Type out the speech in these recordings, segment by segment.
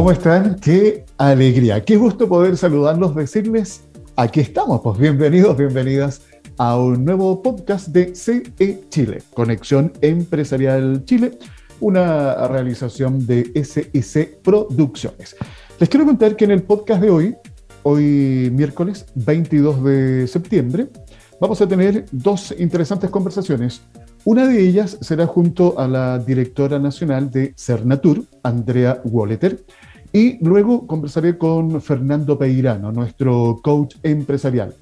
¿Cómo están? Qué alegría, qué gusto poder saludarlos, decirles, aquí estamos, pues bienvenidos, bienvenidas a un nuevo podcast de CE Chile, Conexión Empresarial Chile, una realización de SIC Producciones. Les quiero contar que en el podcast de hoy, hoy miércoles 22 de septiembre, vamos a tener dos interesantes conversaciones. Una de ellas será junto a la directora nacional de Cernatur, Andrea Wolleter, y luego conversaré con Fernando Peirano, nuestro coach empresarial.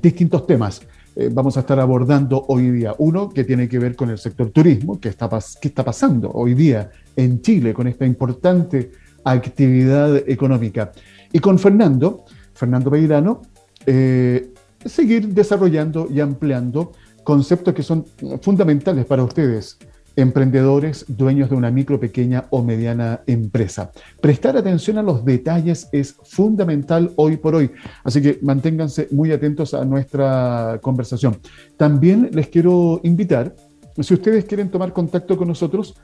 Distintos temas eh, vamos a estar abordando hoy día. Uno que tiene que ver con el sector turismo, qué está, qué está pasando hoy día en Chile con esta importante actividad económica. Y con Fernando, Fernando Peirano, eh, seguir desarrollando y ampliando conceptos que son fundamentales para ustedes, emprendedores, dueños de una micro, pequeña o mediana empresa. Prestar atención a los detalles es fundamental hoy por hoy, así que manténganse muy atentos a nuestra conversación. También les quiero invitar, si ustedes quieren tomar contacto con nosotros,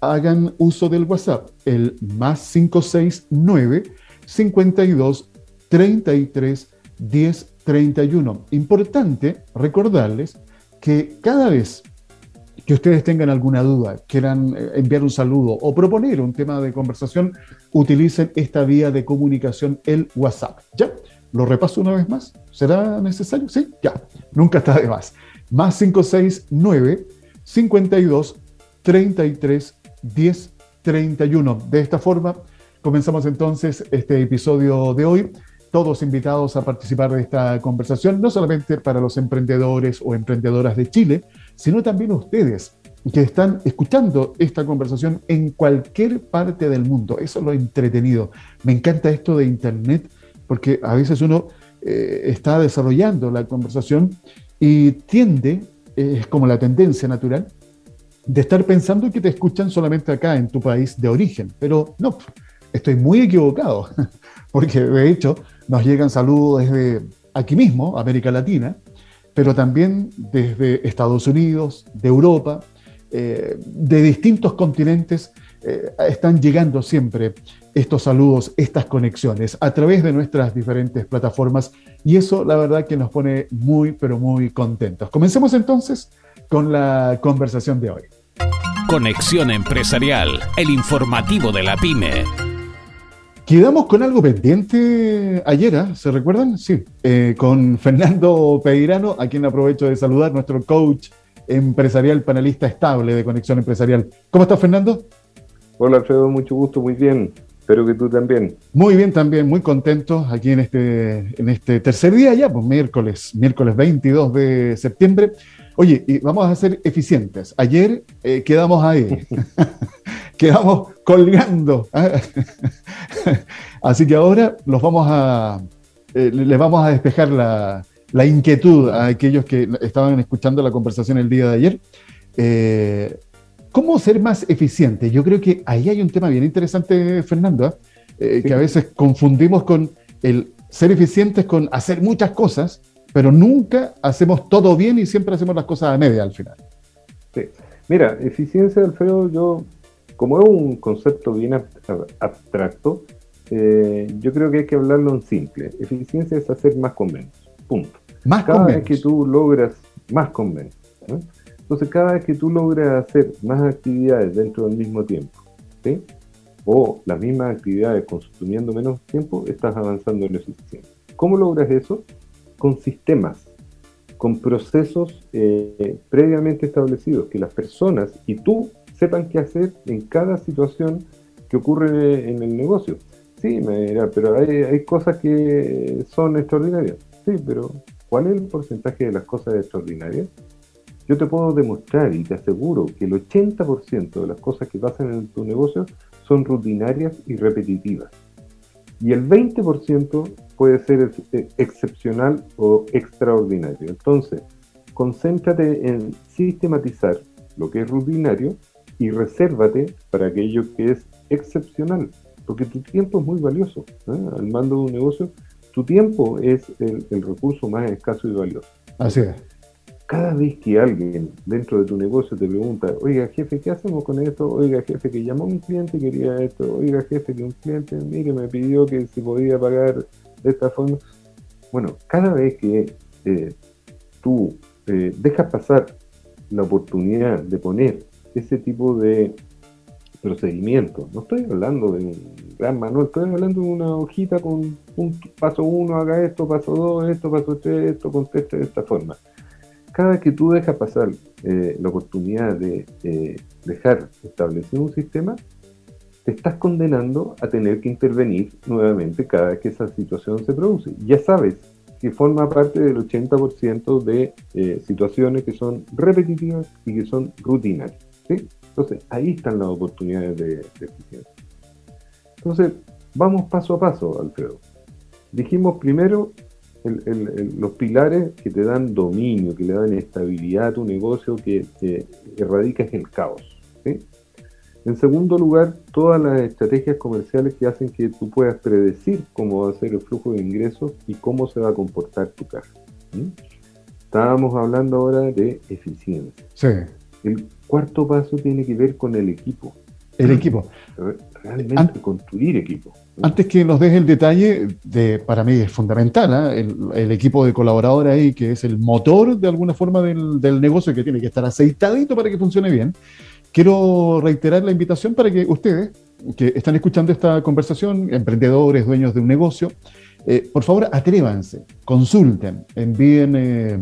hagan uso del WhatsApp, el más 569 52 33 10 31. Importante recordarles que cada vez que ustedes tengan alguna duda, quieran eh, enviar un saludo o proponer un tema de conversación, utilicen esta vía de comunicación, el WhatsApp. ¿Ya? ¿Lo repaso una vez más? ¿Será necesario? Sí, ya. Nunca está de más. Más 569 52 33 10 31. De esta forma, comenzamos entonces este episodio de hoy todos invitados a participar de esta conversación, no solamente para los emprendedores o emprendedoras de Chile, sino también ustedes que están escuchando esta conversación en cualquier parte del mundo. Eso es lo entretenido. Me encanta esto de Internet porque a veces uno eh, está desarrollando la conversación y tiende, es como la tendencia natural, de estar pensando que te escuchan solamente acá en tu país de origen. Pero no, estoy muy equivocado, porque de hecho nos llegan saludos desde aquí mismo, América Latina, pero también desde Estados Unidos, de Europa, eh, de distintos continentes, eh, están llegando siempre estos saludos, estas conexiones a través de nuestras diferentes plataformas y eso la verdad que nos pone muy, pero muy contentos. Comencemos entonces con la conversación de hoy. Conexión Empresarial, el informativo de la pyme. Quedamos con algo pendiente ayer, ¿eh? ¿se recuerdan? Sí, eh, con Fernando Peirano, a quien aprovecho de saludar, nuestro coach empresarial, panelista estable de Conexión Empresarial. ¿Cómo estás, Fernando? Hola, Alfredo, mucho gusto, muy bien. Espero que tú también. Muy bien, también, muy contentos aquí en este, en este tercer día ya, pues miércoles, miércoles 22 de septiembre. Oye, y vamos a ser eficientes. Ayer eh, quedamos ahí. quedamos colgando. ¿ah? Así que ahora los vamos a, eh, les vamos a despejar la, inquietud a aquellos que estaban escuchando la conversación el día de ayer. Eh, ¿Cómo ser más eficiente? Yo creo que ahí hay un tema bien interesante, Fernando, eh, que a veces confundimos con el ser eficientes con hacer muchas cosas, pero nunca hacemos todo bien y siempre hacemos las cosas a media al final. Sí. Mira, eficiencia, Alfredo, yo como es un concepto bien abstracto, eh, yo creo que hay que hablarlo en simple. Eficiencia es hacer más con menos. Punto. Más cada vez que tú logras más con menos. Entonces, cada vez que tú logras hacer más actividades dentro del mismo tiempo, ¿sí? o las mismas actividades consumiendo menos tiempo, estás avanzando en eficiencia. ¿Cómo logras eso? Con sistemas, con procesos eh, previamente establecidos, que las personas y tú sepan qué hacer en cada situación que ocurre en el negocio. Sí, me dirá, pero hay, cosas que son extraordinarias. Sí, pero ¿cuál es el porcentaje de las cosas extraordinarias? Yo te puedo demostrar y te aseguro que el 80% de las cosas que pasan en tu negocio son rutinarias y repetitivas. Y el 20% puede ser excepcional o extraordinario. Entonces, concéntrate en sistematizar lo que es rutinario y resérvate para aquello que es excepcional, porque tu tiempo es muy valioso. ¿eh? Al mando de un negocio, tu tiempo es el, recurso más escaso y valioso. Así es. cada vez que alguien dentro de tu negocio te pregunta, oiga jefe, ¿qué hacemos con esto? Oiga jefe, que llamó mi cliente y quería esto. Oiga jefe, que un cliente, mire, me pidió que si podía pagar de esta forma. Bueno, cada vez que eh, tú eh, dejas pasar la oportunidad de poner ese tipo de procedimiento, no estoy hablando de un gran manual, estoy hablando de una hojita con un paso uno, haga esto, paso dos, esto, paso tres, esto, conteste de esta forma cada que tú dejas pasar eh, la oportunidad de dejar establecido un sistema, te estás condenando a tener que intervenir nuevamente cada vez que esa situación se produce. Ya sabes que forma parte del 80% de eh, situaciones que son repetitivas y que son rutinarias. Entonces, ahí están las oportunidades de, de eficiencia. Entonces, vamos paso a paso, Alfredo. Dijimos primero los pilares que te dan dominio, que le dan estabilidad a tu negocio, que, erradicas el caos. En segundo lugar, todas las estrategias comerciales que hacen que tú puedas predecir cómo va a ser el flujo de ingresos y cómo se va a comportar tu caja. Estábamos hablando ahora de eficiencia. Sí. El cuarto paso tiene que ver con el equipo. El equipo. Realmente construir equipo. Antes que nos des el detalle, de, para mí es fundamental, ¿ah? el, equipo de colaboradores ahí, que es el motor de alguna forma del, del, negocio, que tiene que estar aceitadito para que funcione bien. Quiero reiterar la invitación para que ustedes, que están escuchando esta conversación, emprendedores, dueños de un negocio, eh, por favor atrévanse, consulten, envíen eh,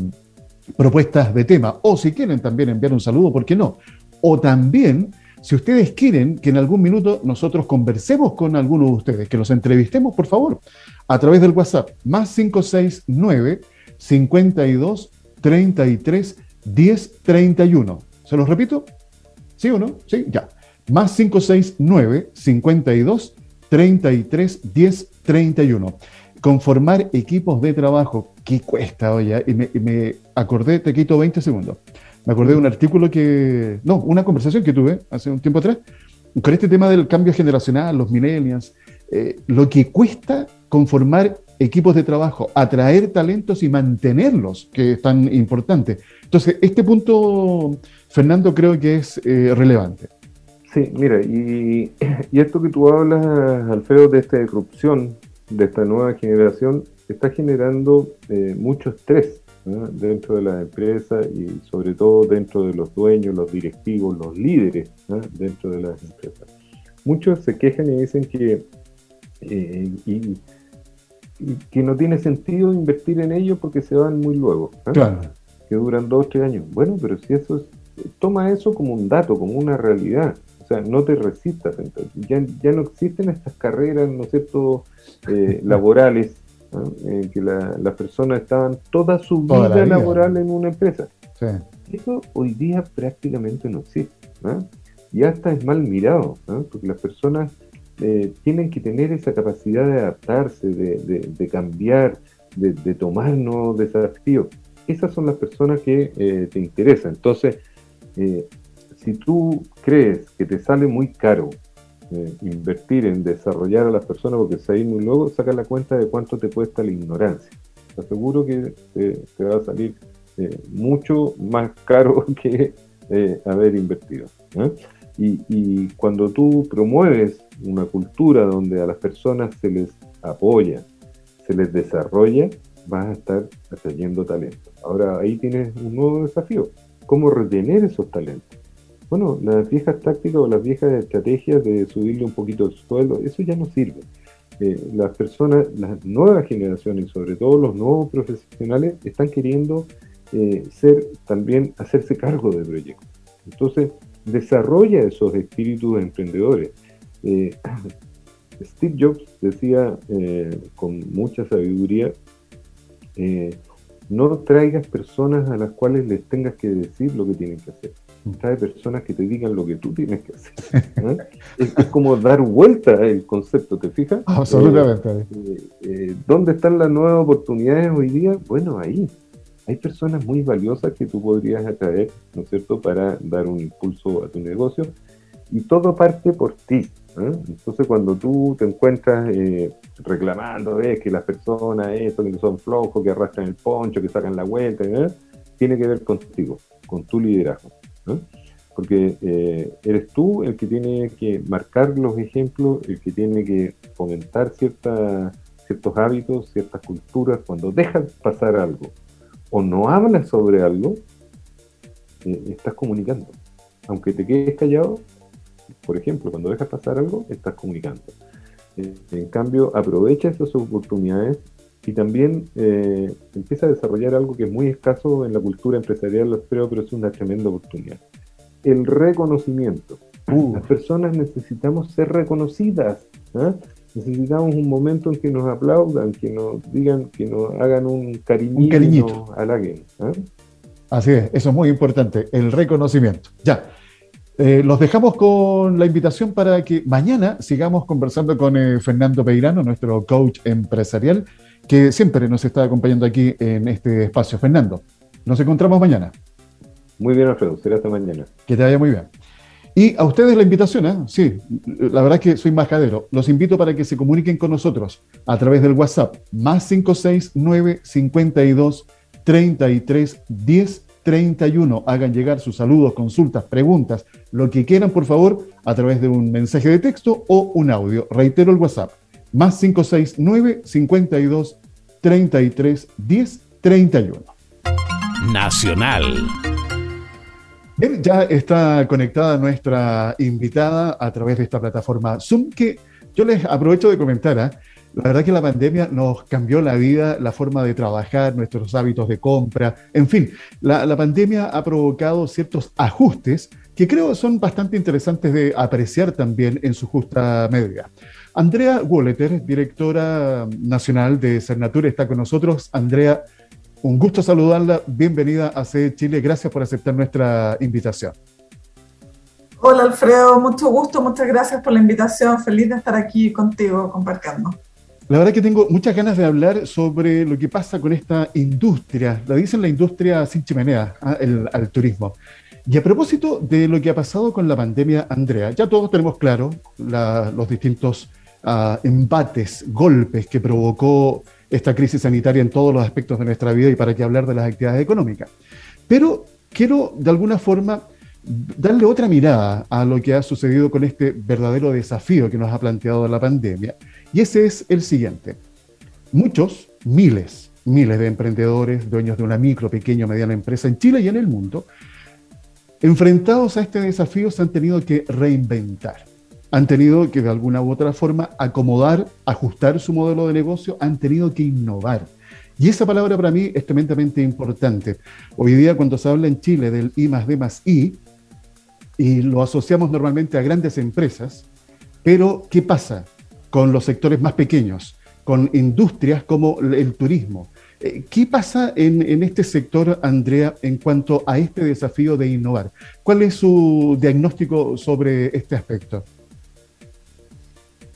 propuestas de tema, o si quieren también enviar un saludo, ¿por qué no? O también si ustedes quieren que en algún minuto nosotros conversemos con alguno de ustedes, que los entrevistemos, por favor, a través del WhatsApp, más 569 52 33 10 31. ¿Se los repito? ¿Sí o no? Sí, ya. Más 569 52 33 10 31. Conformar equipos de trabajo, ¿qué cuesta, oye? Y me, me acordé, te quito 20 segundos me acordé de un artículo que, no, una conversación que tuve hace un tiempo atrás, con este tema del cambio generacional, los millennials, eh, lo que cuesta conformar equipos de trabajo, atraer talentos y mantenerlos, que es tan importante. Entonces, este punto, Fernando, creo que es eh, relevante. Sí, mira, y, esto que tú hablas, Alfredo, de esta disrupción, de esta nueva generación, está generando eh, mucho estrés dentro de la empresa y sobre todo dentro de los dueños, los directivos, los líderes dentro de las empresas. Muchos se quejan y dicen que, eh, y, que no tiene sentido invertir en ellos porque se van muy luego, que duran dos o tres años. Bueno, pero si eso es, toma eso como un dato, como una realidad. O sea, no te resistas. Entonces. Ya, ya no existen estas carreras, ¿no es cierto?, eh, laborales en que las personas estaban toda su vida, laboral en una empresa. Eso hoy día prácticamente no existe. Y hasta es mal mirado, porque las personas eh, tienen que tener esa capacidad de adaptarse, de, cambiar, de, tomar nuevos desafíos. Esas son las personas que eh, te interesan. Entonces, eh, si tú crees que te sale muy caro eh, invertir en desarrollar a las personas porque se muy luego, saca la cuenta de cuánto te cuesta la ignorancia. Te aseguro que te, va a salir eh, mucho más caro que eh, haber invertido. Y, y, cuando tú promueves una cultura donde a las personas se les apoya, se les desarrolla, vas a estar atrayendo talento. Ahora ahí tienes un nuevo desafío, cómo retener esos talentos. Bueno, las viejas tácticas o las viejas estrategias de subirle un poquito el sueldo, eso ya no sirve. Eh, las personas, las nuevas generaciones, sobre todo los nuevos profesionales, están queriendo eh, ser también hacerse cargo del proyecto. Entonces, desarrolla esos espíritus emprendedores. Eh, Steve Jobs decía con mucha sabiduría, no traigas personas a las cuales les tengas que decir lo que tienen que hacer trae personas que te digan lo que tú tienes que hacer. ¿eh? es, como dar vuelta el concepto, ¿te fijas? Absolutamente. Eh, eh, eh, ¿Dónde están las nuevas oportunidades hoy día? Bueno, ahí. Hay personas muy valiosas que tú podrías atraer, ¿no es cierto?, para dar un impulso a tu negocio. Y todo parte por ti. Entonces, cuando tú te encuentras reclamando, ves que las personas, esto, que son flojos, que arrastran el poncho, que sacan la vuelta, tiene que ver contigo, con tu liderazgo. Porque eh, eres tú el que tiene que marcar los ejemplos, el que tiene que fomentar cierta, ciertos hábitos, ciertas culturas. Cuando dejas pasar algo o no hablas sobre algo, eh, estás comunicando. Aunque te quedes callado, por ejemplo, cuando dejas pasar algo, estás comunicando. Eh, en cambio, aprovecha esas oportunidades y también eh, empieza a desarrollar algo que es muy escaso en la cultura empresarial, creo, pero es una tremenda oportunidad. El reconocimiento. Uh. Las personas necesitamos ser reconocidas. ¿ah? Necesitamos un momento en que nos aplaudan, que nos digan, que nos hagan un cariñito, un cariñito. halaguen. ¿ah? Así es, eso es muy importante, el reconocimiento. Ya, eh, los dejamos con la invitación para que mañana sigamos conversando con eh, Fernando Peirano, nuestro coach empresarial, que siempre nos está acompañando aquí en este espacio. Fernando, nos encontramos mañana. Muy bien, Alfredo, será hasta mañana. Que te vaya muy bien. Y a ustedes la invitación, ¿eh? sí, la verdad es que soy majadero. Los invito para que se comuniquen con nosotros a través del WhatsApp, más 569 52 33 10 31. Hagan llegar sus saludos, consultas, preguntas, lo que quieran, por favor, a través de un mensaje de texto o un audio. Reitero el WhatsApp, más 569 52 33 10 31. Nacional. ya está conectada nuestra invitada a través de esta plataforma Zoom, que yo les aprovecho de comentar. ¿eh? La verdad que la pandemia nos cambió la vida, la forma de trabajar, nuestros hábitos de compra, en fin, la, pandemia ha provocado ciertos ajustes que creo son bastante interesantes de apreciar también en su justa medida. Andrea Wolleter, directora nacional de Cernatura, está con nosotros. Andrea, un gusto saludarla. Bienvenida a CE Chile. Gracias por aceptar nuestra invitación. Hola Alfredo, mucho gusto, muchas gracias por la invitación. Feliz de estar aquí contigo compartiendo. La verdad que tengo muchas ganas de hablar sobre lo que pasa con esta industria, la dicen la industria sin chimenea, ¿ah? el, al turismo. Y a propósito de lo que ha pasado con la pandemia, Andrea, ya todos tenemos claro los distintos uh, embates, golpes que provocó esta crisis sanitaria en todos los aspectos de nuestra vida y para qué hablar de las actividades económicas. Pero quiero de alguna forma darle otra mirada a lo que ha sucedido con este verdadero desafío que nos ha planteado la pandemia y ese es el siguiente. Muchos, miles, miles de emprendedores, dueños de una micro, pequeña o mediana empresa en Chile y en el mundo, enfrentados a este desafío se han tenido que reinventar. Han tenido que de alguna u otra forma acomodar, ajustar su modelo de negocio, han tenido que innovar. Y esa palabra para mí es tremendamente importante. Hoy día cuando se habla en Chile del I más D más I, y lo asociamos normalmente a grandes empresas, pero ¿qué pasa? con los sectores más pequeños, con industrias como el turismo. Eh, ¿Qué pasa en, este sector, Andrea, en cuanto a este desafío de innovar? ¿Cuál es su diagnóstico sobre este aspecto?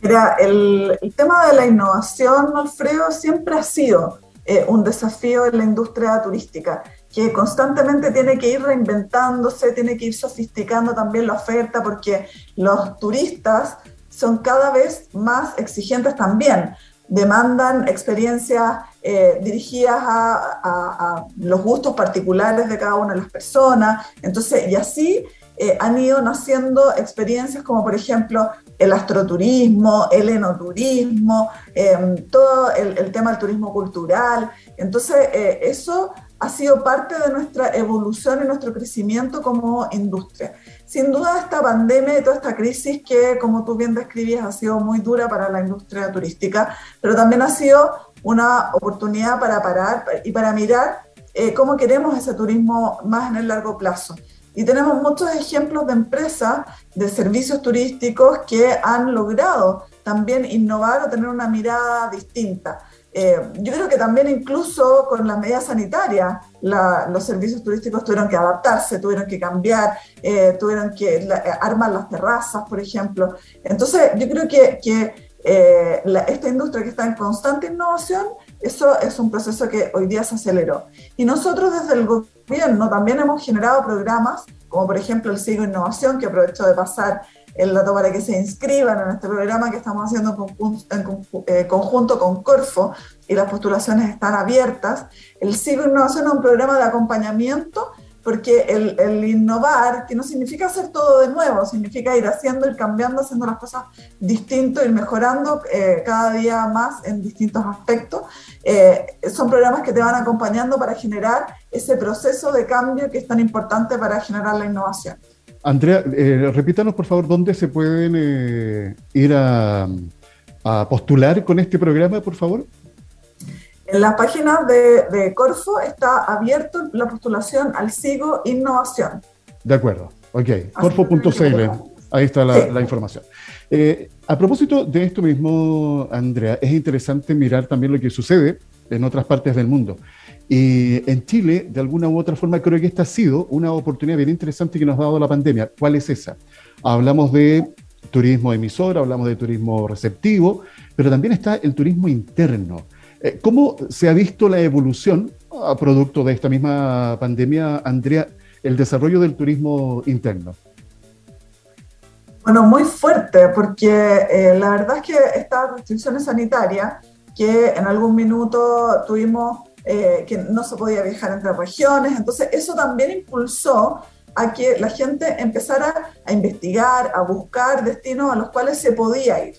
Mira, el, tema de la innovación, Alfredo, siempre ha sido eh, un desafío en la industria turística, que constantemente tiene que ir reinventándose, tiene que ir sofisticando también la oferta, porque los turistas son cada vez más exigentes también. Demandan experiencias eh, dirigidas a, los gustos particulares de cada una de las personas. Entonces, y así eh, han ido naciendo experiencias como, por ejemplo, el astroturismo, el enoturismo, em, todo el, el, tema del turismo cultural. Entonces, eh, eso ha sido parte de nuestra evolución y nuestro crecimiento como industria. Sin duda esta pandemia y toda esta crisis que, como tú bien describías, ha sido muy dura para la industria turística, pero también ha sido una oportunidad para parar y para mirar eh, cómo queremos ese turismo más en el largo plazo. Y tenemos muchos ejemplos de empresas de servicios turísticos que han logrado también innovar o tener una mirada distinta. Eh, yo creo que también incluso con las medidas sanitarias, los servicios turísticos tuvieron que adaptarse, tuvieron que cambiar, eh, tuvieron que eh, armar las terrazas, por ejemplo. Entonces, yo creo que, que esta industria que está en constante innovación, eso es un proceso que hoy día se aceleró. Y nosotros desde el gobierno también hemos generado programas, como por ejemplo el Sigo Innovación, que aprovecho de pasar el dato para que se inscriban en este programa que estamos haciendo en eh, conjunto con Corfo y las postulaciones están abiertas. El Sigo Innovación es un programa de acompañamiento porque el, innovar, que no significa hacer todo de nuevo, significa ir haciendo, ir cambiando, haciendo las cosas distinto, ir mejorando eh, cada día más en distintos aspectos. Eh, son programas que te van acompañando para generar ese proceso de cambio que es tan importante para generar la innovación. Andrea, eh, repítanos por favor dónde se pueden ir a postular con este programa, por favor. En la página de, Corfo está abierto la postulación al SIGO Innovación. De acuerdo, ok. Corfo.cl, ahí está la, información. Eh, a propósito de esto mismo, Andrea, es interesante mirar también lo que sucede en otras partes del mundo. Y en Chile, de alguna u otra forma, creo que esta ha sido una oportunidad bien interesante que nos ha dado la pandemia. ¿Cuál es esa? Hablamos de turismo emisor, hablamos de turismo receptivo, pero también está el turismo interno. Eh, ¿Cómo se ha visto la evolución a producto de esta misma pandemia, Andrea, el desarrollo del turismo interno? Bueno, muy fuerte, porque eh, la verdad es que estas restricciones sanitarias, que en algún minuto tuvimos eh, que no se podía viajar entre regiones, entonces eso también impulsó a que la gente empezara a investigar, a buscar destinos a los cuales se podía ir.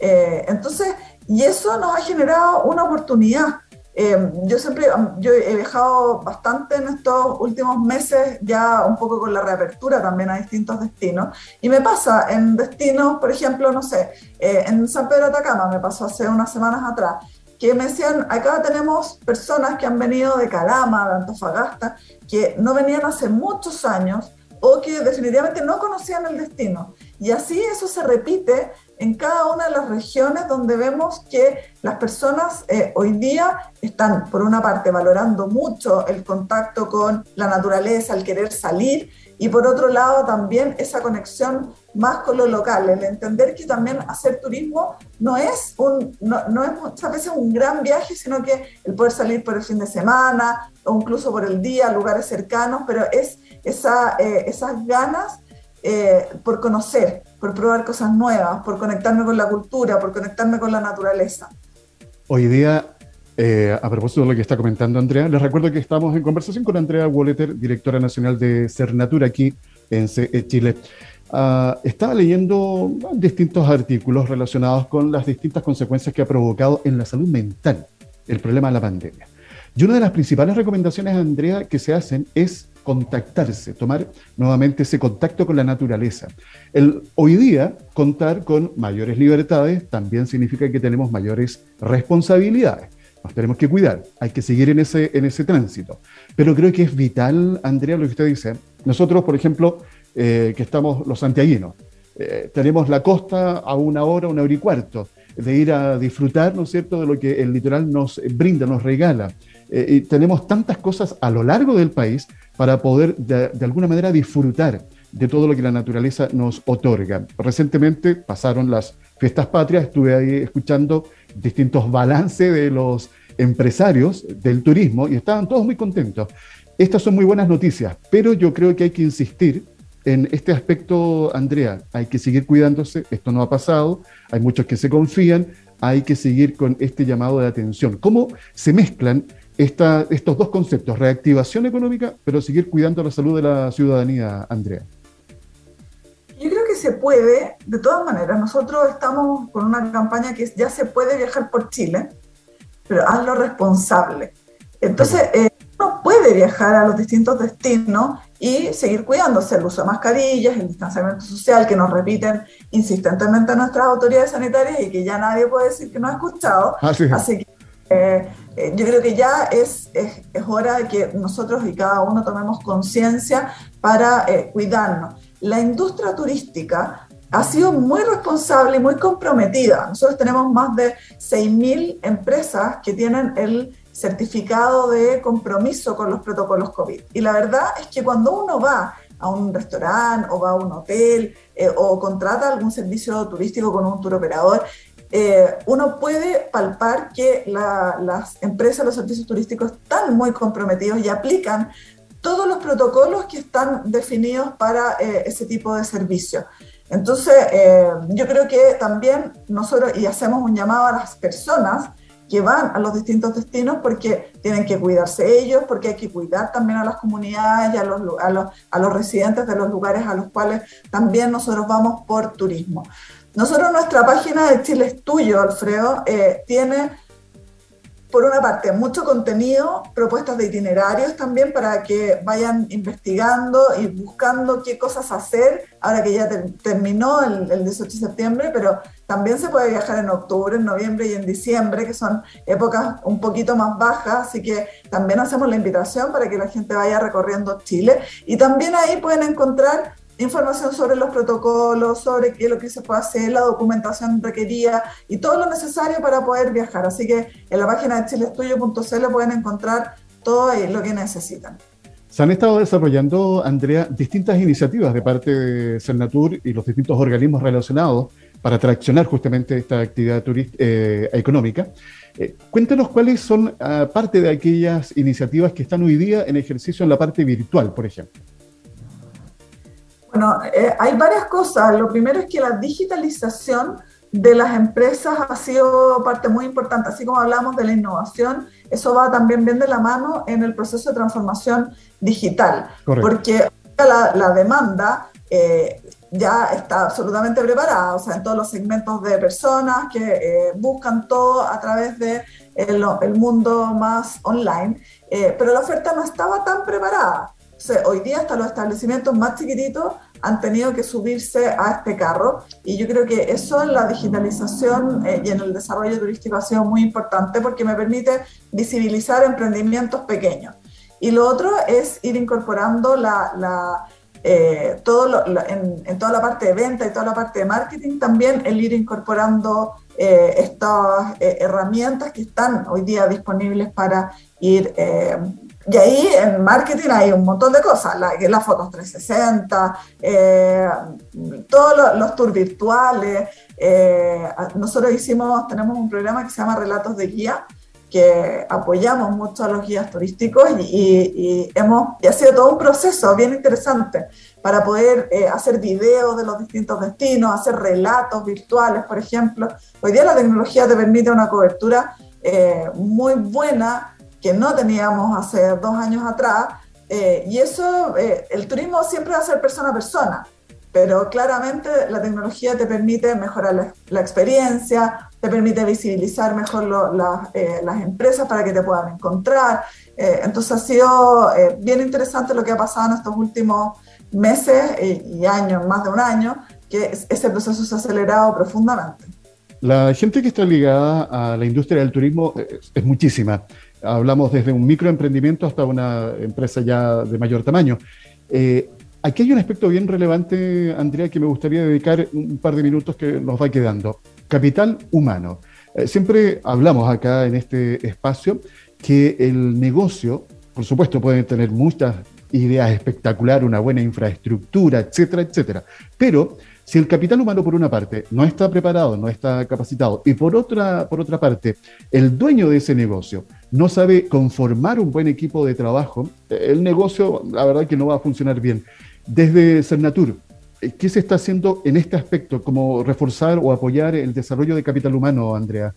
entonces, y eso nos ha generado una oportunidad. Eh, yo siempre, yo he viajado bastante en estos últimos meses, ya un poco con la reapertura también a distintos destinos. Y me pasa en destinos, por ejemplo, no sé, eh, en San Pedro de Atacama, me pasó hace unas semanas atrás, que me decían, acá tenemos personas que han venido de Calama, de Antofagasta, que no venían hace muchos años o que definitivamente no conocían el destino. Y así eso se repite en cada una de las regiones donde vemos que las personas eh, hoy día están, por una parte, valorando mucho el contacto con la naturaleza, el querer salir, y por otro lado también esa conexión más con lo local, el entender que también hacer turismo no es, un, no, es muchas veces un gran viaje, sino que el poder salir por el fin de semana o incluso por el día a lugares cercanos, pero es esa, eh, esas ganas eh, por conocer, por probar cosas nuevas, por conectarme con la cultura, por conectarme con la naturaleza. Hoy día, eh, a propósito de lo que está comentando Andrea, les recuerdo que estamos en conversación con Andrea Wolleter, directora nacional de Cernatura aquí en CE Chile. Uh, estaba leyendo distintos artículos relacionados con las distintas consecuencias que ha provocado en la salud mental el problema de la pandemia. Y una de las principales recomendaciones, Andrea, que se hacen es contactarse, tomar nuevamente ese contacto con la naturaleza. El, hoy día, contar con mayores libertades también significa que tenemos mayores responsabilidades. Nos tenemos que cuidar, hay que seguir en ese, en ese tránsito. Pero creo que es vital, Andrea, lo que usted dice. Nosotros, por ejemplo, eh, que estamos los santiaguinos, eh, tenemos la costa a una hora, una hora y cuarto, de ir a disfrutar, ¿no es cierto?, de lo que el litoral nos brinda, nos regala. Eh, y tenemos tantas cosas a lo largo del país para poder de, alguna manera disfrutar de todo lo que la naturaleza nos otorga. Recientemente pasaron las fiestas patrias, estuve ahí escuchando distintos balances de los empresarios del turismo y estaban todos muy contentos. Estas son muy buenas noticias, pero yo creo que hay que insistir en este aspecto, Andrea, hay que seguir cuidándose, esto no ha pasado, hay muchos que se confían, hay que seguir con este llamado de atención. ¿Cómo se mezclan estos dos conceptos, reactivación económica, pero seguir cuidando la salud de la ciudadanía, Andrea? Yo creo que se puede, de todas maneras. Nosotros estamos con una campaña que ya se puede viajar por Chile, pero hazlo responsable. Entonces, eh, uno puede viajar a los distintos destinos y seguir cuidándose, el uso de mascarillas, el distanciamiento social que nos repiten insistentemente nuestras autoridades sanitarias y que ya nadie puede decir que no ha escuchado. Así, Así que eh, yo creo que ya es, es, hora de que nosotros y cada uno tomemos conciencia para eh, cuidarnos. La industria turística ha sido muy responsable y muy comprometida. Nosotros tenemos más de 6.000 empresas que tienen el certificado de compromiso con los protocolos COVID. Y la verdad es que cuando uno va a un restaurante o va a un hotel o contrata algún servicio turístico con un tour operador, eh, uno puede palpar que las empresas, los servicios turísticos están muy comprometidos y aplican todos los protocolos que están definidos para eh, ese tipo de servicio. Entonces, eh, yo creo que también nosotros, y hacemos un llamado a las personas que van a los distintos destinos porque tienen que cuidarse ellos, porque hay que cuidar también a las comunidades y a los, a los, a los residentes de los lugares a los cuales también nosotros vamos por turismo. Nosotros, nuestra página de Chile es tuyo, Alfredo, eh, tiene por una parte, mucho contenido, propuestas de itinerarios también para que vayan investigando y buscando qué cosas hacer, ahora que ya terminó el, el, 18 de septiembre, pero también se puede viajar en octubre, en noviembre y en diciembre, que son épocas un poquito más bajas, así que también hacemos la invitación para que la gente vaya recorriendo Chile. Y también ahí pueden encontrar información sobre los protocolos, sobre qué es lo que se puede hacer, la documentación requerida y todo lo necesario para poder viajar. Así que en la página de chilestudio.cl pueden encontrar todo lo que necesitan. Se han estado desarrollando, Andrea, distintas iniciativas de parte de Cernatur y los distintos organismos relacionados para traccionar justamente esta actividad eh, económica. Eh, cuéntanos cuáles son uh, parte de aquellas iniciativas que están hoy día en ejercicio en la parte virtual, por ejemplo. Bueno, eh, hay varias cosas. Lo primero es que la digitalización de las empresas ha sido parte muy importante. Así como hablamos de la innovación, eso va también bien de la mano en el proceso de transformación digital. Porque la, demanda eh, ya está absolutamente preparada, o sea, en todos los segmentos de personas que eh, buscan todo a través de el, mundo más online, pero la oferta no estaba tan preparada hoy día hasta los establecimientos más chiquititos han tenido que subirse a este carro y yo creo que eso en la digitalización eh, y en el desarrollo turístico ha sido muy importante porque me permite visibilizar emprendimientos pequeños. Y lo otro es ir incorporando la, eh, todo en, toda la parte de venta y toda la parte de marketing, también el ir incorporando eh, estas herramientas que están hoy día disponibles para ir y ahí en marketing hay un montón de cosas, la, las fotos 360, eh, todos los, tours virtuales. Eh, nosotros hicimos, tenemos un programa que se llama Relatos de Guía, que apoyamos mucho a los guías turísticos y, hemos, y ha sido todo un proceso bien interesante para poder eh, hacer videos de los distintos destinos, hacer relatos virtuales, por ejemplo. Hoy día la tecnología te permite una cobertura muy buena que no teníamos hace dos años atrás. Eh, y eso, eh, el turismo siempre va a ser persona a persona, pero claramente la tecnología te permite mejorar la, experiencia, te permite visibilizar mejor eh, las empresas para que te puedan encontrar. entonces ha sido bien interesante lo que ha pasado en estos últimos meses y años, más de un año, que ese proceso se ha acelerado profundamente. La gente que está ligada a la industria del turismo es muchísima. Hablamos desde un microemprendimiento hasta una empresa ya de mayor tamaño. Eh, aquí hay un aspecto bien relevante, Andrea, que me gustaría dedicar un par de minutos que nos va quedando. Capital humano. Eh, siempre hablamos acá en este espacio que el negocio, por supuesto, puede tener muchas ideas espectaculares, una buena infraestructura, etcétera, etcétera. Pero si el capital humano, por una parte, no está preparado, no está capacitado, y por otra, por otra parte, el dueño de ese negocio no sabe conformar un buen equipo de trabajo, el negocio, la verdad, que no va a funcionar bien. Desde Cernatur, ¿qué se está haciendo en este aspecto, como reforzar o apoyar el desarrollo de capital humano, Andrea?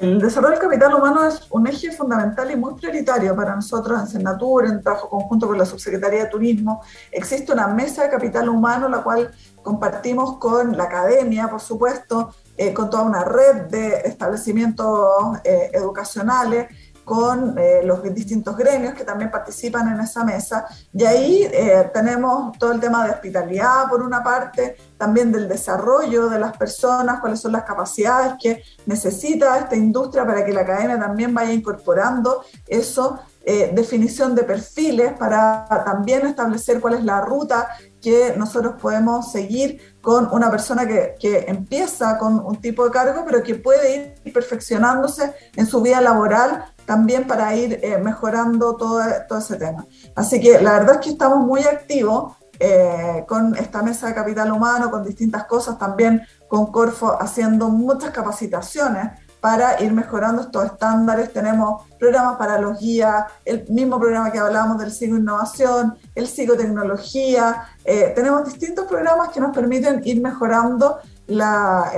El desarrollo del capital humano es un eje fundamental y muy prioritario para nosotros en Senatur, en trabajo conjunto con la Subsecretaría de Turismo. Existe una mesa de capital humano, la cual compartimos con la academia, por supuesto, eh, con toda una red de establecimientos eh, educacionales con eh, los distintos gremios que también participan en esa mesa. Y ahí eh, tenemos todo el tema de hospitalidad, por una parte, también del desarrollo de las personas, cuáles son las capacidades que necesita esta industria para que la academia también vaya incorporando eso. Eh, definición de perfiles para también establecer cuál es la ruta que nosotros podemos seguir con una persona que, que, empieza con un tipo de cargo, pero que puede ir perfeccionándose en su vida laboral también para ir eh, mejorando todo, todo, ese tema. Así que la verdad es que estamos muy activos eh, con esta mesa de capital humano, con distintas cosas, también con Corfo haciendo muchas capacitaciones para ir mejorando estos estándares. Tenemos programas para los guías, el mismo programa que hablábamos del psicoinnovación, el psicotecnología. Eh, tenemos distintos programas que nos permiten ir mejorando la,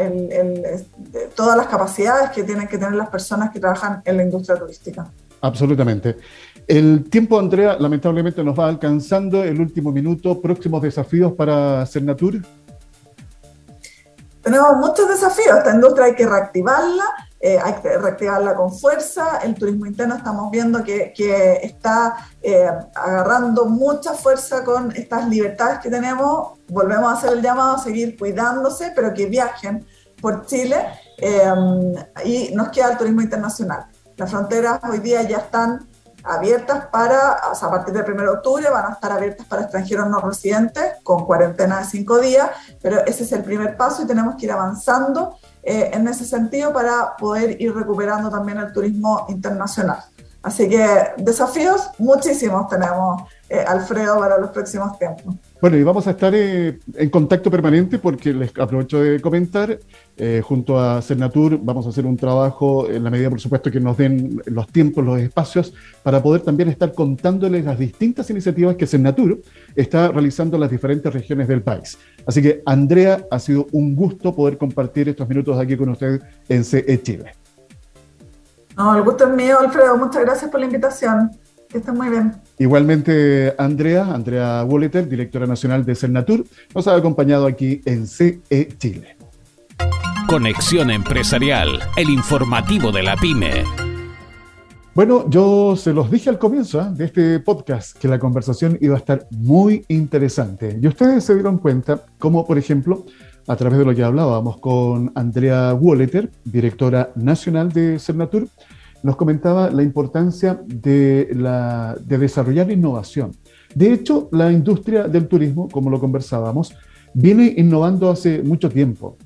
todas las capacidades que tienen que tener las personas que trabajan en la industria turística. Absolutamente. El tiempo, Andrea, lamentablemente nos va alcanzando el último minuto. ¿Próximos desafíos para Cernatur? Tenemos muchos desafíos. Esta industria hay que reactivarla, eh, hay que reactivarla con fuerza. El turismo interno estamos viendo que, está eh, agarrando mucha fuerza con estas libertades que tenemos. Volvemos a hacer el llamado a seguir cuidándose, pero que viajen por Chile. Eh, y nos queda el turismo internacional. Las fronteras hoy día ya están abiertas para, o sea, a partir del 1 de octubre van a estar abiertas para extranjeros no residentes con cuarentena de cinco días, pero ese es el primer paso y tenemos que ir avanzando eh, en ese sentido para poder ir recuperando también el turismo internacional. Así que desafíos muchísimos tenemos, eh, Alfredo, para los próximos tiempos. Bueno, y vamos a estar eh, en contacto permanente porque les aprovecho de comentar, eh, junto a Cernatur vamos a hacer un trabajo en la medida, por supuesto, que nos den los tiempos, los espacios, para poder también estar contándoles las distintas iniciativas que Cernatur está realizando en las diferentes regiones del país. Así que, Andrea, ha sido un gusto poder compartir estos minutos aquí con usted en CE Chile. El gusto es mío, Alfredo. Muchas gracias por la invitación. Que estén muy bien. Igualmente, Andrea, Andrea Wolleter, directora nacional de Cernatur, nos ha acompañado aquí en CE Chile. Conexión Empresarial, el informativo de la pyme. Bueno, yo se los dije al comienzo ¿eh? de este podcast que la conversación iba a estar muy interesante. Y ustedes se dieron cuenta cómo, por ejemplo, a través de lo que hablábamos con Andrea Wolleter, directora nacional de Cernatur, nos comentaba la importancia de, la, de desarrollar innovación. De hecho, la industria del turismo, como lo conversábamos, viene innovando hace mucho tiempo.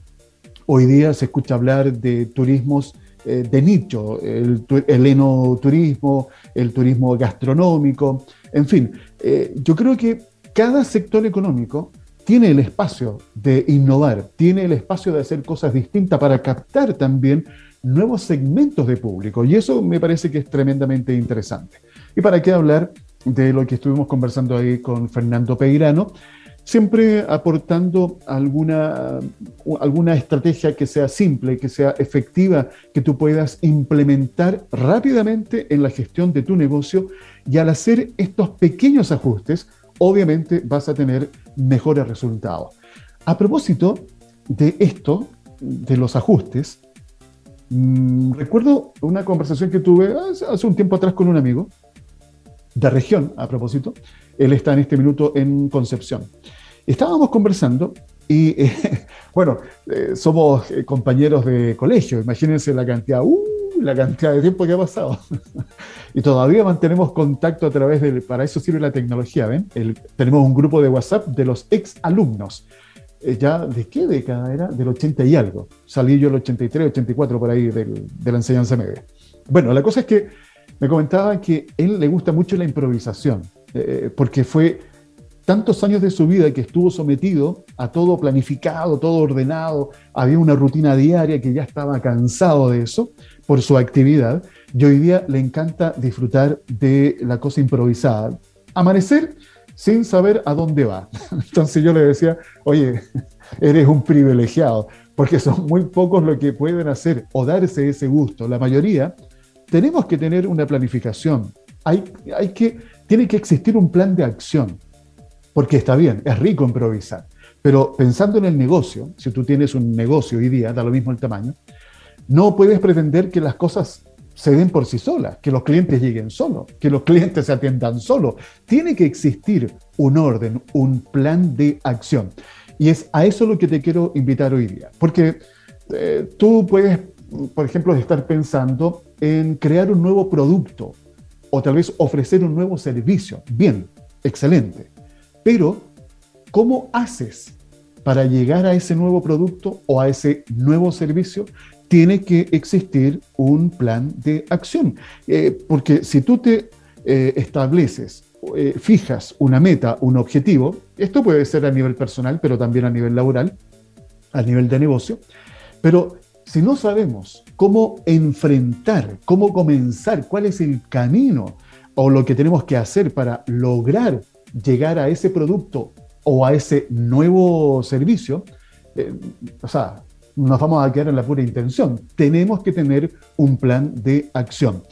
Hoy día se escucha hablar de turismos eh, de nicho, el, el, enoturismo, el turismo gastronómico, en fin, eh, yo creo que cada sector económico tiene el espacio de innovar, tiene el espacio de hacer cosas distintas para captar también nuevos segmentos de público. Y eso me parece que es tremendamente interesante. Y para qué hablar de lo que estuvimos conversando ahí con Fernando Peirano, siempre aportando alguna, alguna estrategia que sea simple, que sea efectiva, que tú puedas implementar rápidamente en la gestión de tu negocio y al hacer estos pequeños ajustes, obviamente vas a tener mejores resultados. A propósito de esto, de los ajustes, Mm, recuerdo una conversación que tuve hace, un tiempo atrás con un amigo de región, a propósito. Él está en este minuto en Concepción. Estábamos conversando y, bueno, eh, somos eh, compañeros de colegio. Imagínense la cantidad, uh, la cantidad de tiempo que ha pasado. y todavía mantenemos contacto a través del, para eso sirve la tecnología, ¿ven? tenemos un grupo de WhatsApp de los ex alumnos. Eh, ya de qué década era, del 80 y algo. Salí yo el 83, 84 por ahí de la enseñanza media. Bueno, la cosa es que me comentaba que él le gusta mucho la improvisación, eh, porque fue tantos años de su vida que estuvo sometido a todo planificado, todo ordenado, había una rutina diaria que ya estaba cansado de eso por su actividad y hoy día le encanta disfrutar de la cosa improvisada. Amanecer sin saber a dónde va. Entonces yo le decía, oye, eres un privilegiado, porque son muy pocos los que pueden hacer o darse ese gusto. La mayoría tenemos que tener una planificación. Hay, hay que, tiene que existir un plan de acción, porque está bien, es rico improvisar, pero pensando en el negocio, si tú tienes un negocio hoy día, da lo mismo el tamaño, no puedes pretender que las cosas se den por sí solas, que los clientes lleguen solos, que los clientes se atiendan solos. Tiene que existir un orden, un plan de acción. Y es a eso lo que te quiero invitar hoy día. Porque eh, tú puedes, por ejemplo, estar pensando en crear un nuevo producto o tal vez ofrecer un nuevo servicio. Bien, excelente. Pero, ¿cómo haces para llegar a ese nuevo producto o a ese nuevo servicio? Tiene que existir un plan de acción. Eh, porque si tú te eh, estableces, eh, fijas una meta, un objetivo, esto puede ser a nivel personal, pero también a nivel laboral, a nivel de negocio, pero si no sabemos cómo enfrentar, cómo comenzar, cuál es el camino o lo que tenemos que hacer para lograr llegar a ese producto o a ese nuevo servicio, o sea, nos vamos a quedar en la pura intención. Tenemos que tener un plan de acción.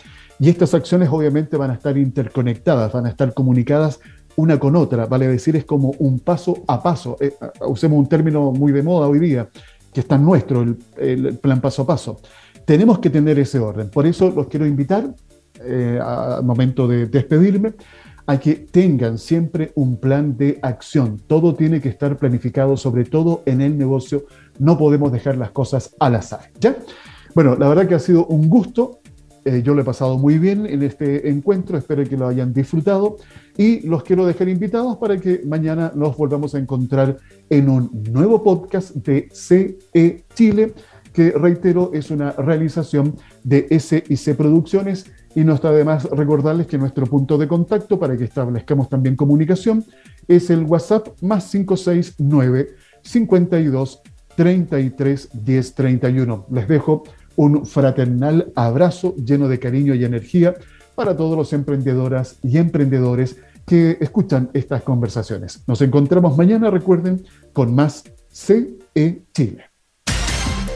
Y estas acciones obviamente van a estar interconectadas, van a estar comunicadas una con otra, vale decir, es como un paso a paso. Eh, usemos un término muy de moda hoy día, que está nuestro, el, plan paso a paso. Tenemos que tener ese orden. Por eso los quiero invitar, eh, al momento de despedirme, a que tengan siempre un plan de acción. Todo tiene que estar planificado, sobre todo en el negocio. No podemos dejar las cosas al azar. ¿ya? Bueno, la verdad que ha sido un gusto. Eh, yo lo he pasado muy bien en este encuentro, espero que lo hayan disfrutado y los quiero dejar invitados para que mañana nos volvamos a encontrar en un nuevo podcast de CE Chile, que reitero es una realización de SIC Producciones y no está de más recordarles que nuestro punto de contacto para que establezcamos también comunicación es el WhatsApp más 569 52 33 10 31. Les dejo un fraternal abrazo lleno de cariño y energía para todos los emprendedoras y emprendedores que escuchan estas conversaciones. Nos encontramos mañana, recuerden, con más CE Chile.